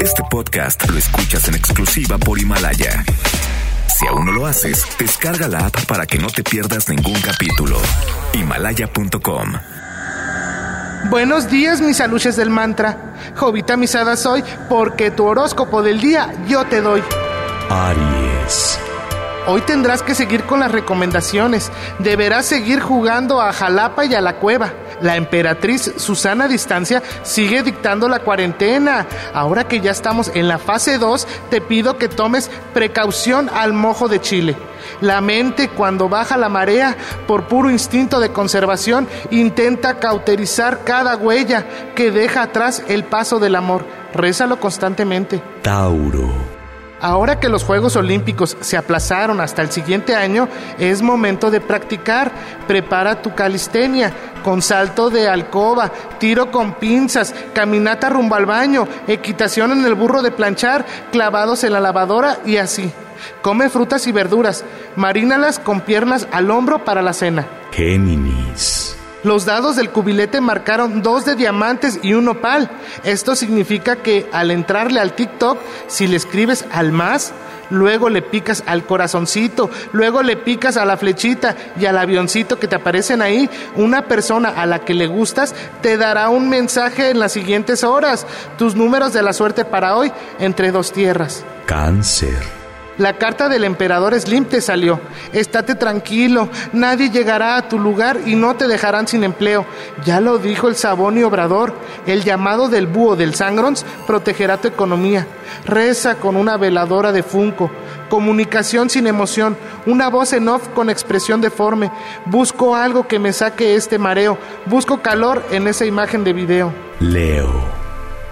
Este podcast lo escuchas en exclusiva por Himalaya. Si aún no lo haces, descarga la app para que no te pierdas ningún capítulo. Himalaya.com. Buenos días, mis aluches del mantra. Jovita misada soy, porque tu horóscopo del día yo te doy. Aries. Hoy tendrás que seguir con las recomendaciones. Deberás seguir jugando a Jalapa y a la cueva. La emperatriz Susana Distancia sigue dictando la cuarentena. Ahora que ya estamos en la fase 2, te pido que tomes precaución al mojo de Chile. La mente cuando baja la marea, por puro instinto de conservación, intenta cauterizar cada huella que deja atrás el paso del amor. Rézalo constantemente. Tauro. Ahora que los Juegos Olímpicos se aplazaron hasta el siguiente año, es momento de practicar. Prepara tu calistenia con salto de alcoba, tiro con pinzas, caminata rumbo al baño, equitación en el burro de planchar, clavados en la lavadora y así. Come frutas y verduras, marínalas con piernas al hombro para la cena. Géminis. Los dados del cubilete marcaron dos de diamantes y un opal. Esto significa que al entrarle al TikTok, si le escribes al más, luego le picas al corazoncito, luego le picas a la flechita y al avioncito que te aparecen ahí, una persona a la que le gustas te dará un mensaje en las siguientes horas. Tus números de la suerte para hoy entre dos tierras. Cáncer. La carta del emperador Slim te salió. Estate tranquilo, nadie llegará a tu lugar y no te dejarán sin empleo. Ya lo dijo el Saboni Obrador. El llamado del búho del Sangrons protegerá tu economía. Reza con una veladora de Funko. Comunicación sin emoción. Una voz en off con expresión deforme. Busco algo que me saque este mareo. Busco calor en esa imagen de video. Leo.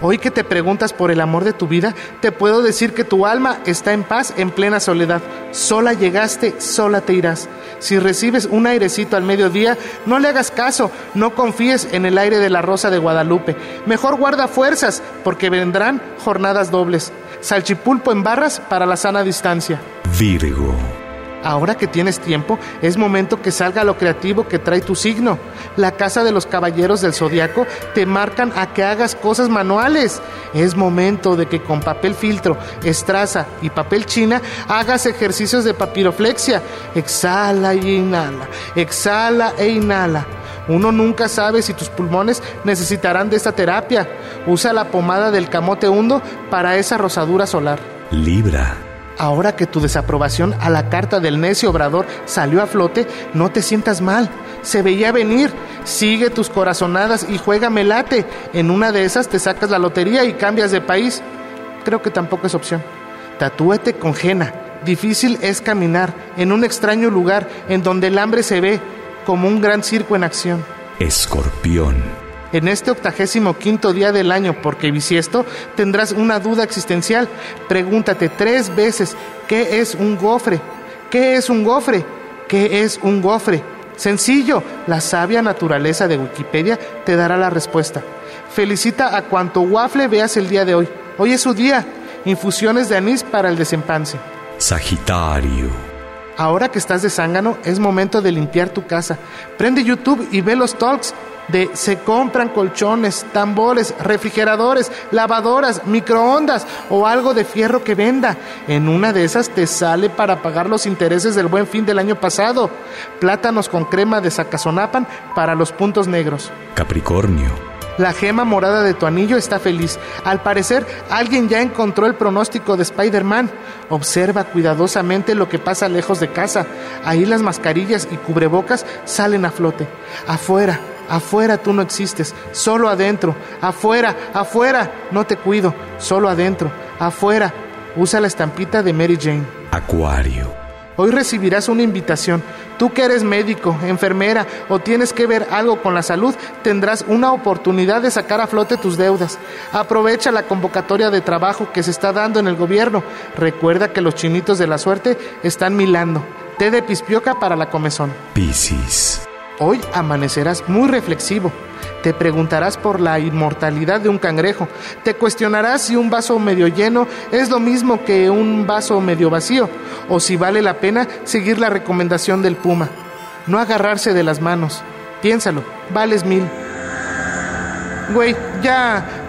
Hoy que te preguntas por el amor de tu vida, te puedo decir que tu alma está en paz en plena soledad. Sola llegaste, sola te irás. Si recibes un airecito al mediodía, no le hagas caso, no confíes en el aire de la rosa de Guadalupe. Mejor guarda fuerzas, porque vendrán jornadas dobles. Salchipulpo en barras para la sana distancia. Virgo. Ahora que tienes tiempo, es momento que salga lo creativo que trae tu signo. La casa de los caballeros del zodiaco te marcan a que hagas cosas manuales. Es momento de que con papel filtro, estraza y papel china hagas ejercicios de papiroflexia. Exhala y inhala, exhala e inhala. Uno nunca sabe si tus pulmones necesitarán de esta terapia. Usa la pomada del camote hundo para esa rosadura solar. Libra. Ahora que tu desaprobación a la carta del necio obrador salió a flote, no te sientas mal. Se veía venir. Sigue tus corazonadas y juega melate. En una de esas te sacas la lotería y cambias de país. Creo que tampoco es opción. Tatúate con jena. Difícil es caminar en un extraño lugar en donde el hambre se ve como un gran circo en acción. Escorpión. En este octagésimo quinto día del año, porque bisiesto, tendrás una duda existencial. Pregúntate tres veces, ¿qué es un gofre? ¿Qué es un gofre? ¿Qué es un gofre? Sencillo, la sabia naturaleza de Wikipedia te dará la respuesta. Felicita a cuanto waffle veas el día de hoy. Hoy es su día. Infusiones de anís para el desempance. Sagitario. Ahora que estás de zángano, es momento de limpiar tu casa. Prende YouTube y ve los talks de se compran colchones, tambores, refrigeradores, lavadoras, microondas o algo de fierro que venda. En una de esas te sale para pagar los intereses del buen fin del año pasado. Plátanos con crema de sacazonapan para los puntos negros. Capricornio. La gema morada de tu anillo está feliz. Al parecer, alguien ya encontró el pronóstico de Spider-Man. Observa cuidadosamente lo que pasa lejos de casa. Ahí las mascarillas y cubrebocas salen a flote. Afuera, Afuera tú no existes, solo adentro. Afuera, afuera, no te cuido, solo adentro. Afuera, usa la estampita de Mary Jane. Acuario. Hoy recibirás una invitación. Tú que eres médico, enfermera o tienes que ver algo con la salud, tendrás una oportunidad de sacar a flote tus deudas. Aprovecha la convocatoria de trabajo que se está dando en el gobierno. Recuerda que los chinitos de la suerte están milando. Té de pispioca para la comezón. Piscis. Hoy amanecerás muy reflexivo. Te preguntarás por la inmortalidad de un cangrejo. Te cuestionarás si un vaso medio lleno es lo mismo que un vaso medio vacío, o si vale la pena seguir la recomendación del puma. No agarrarse de las manos. Piénsalo, vales mil. Güey, ya,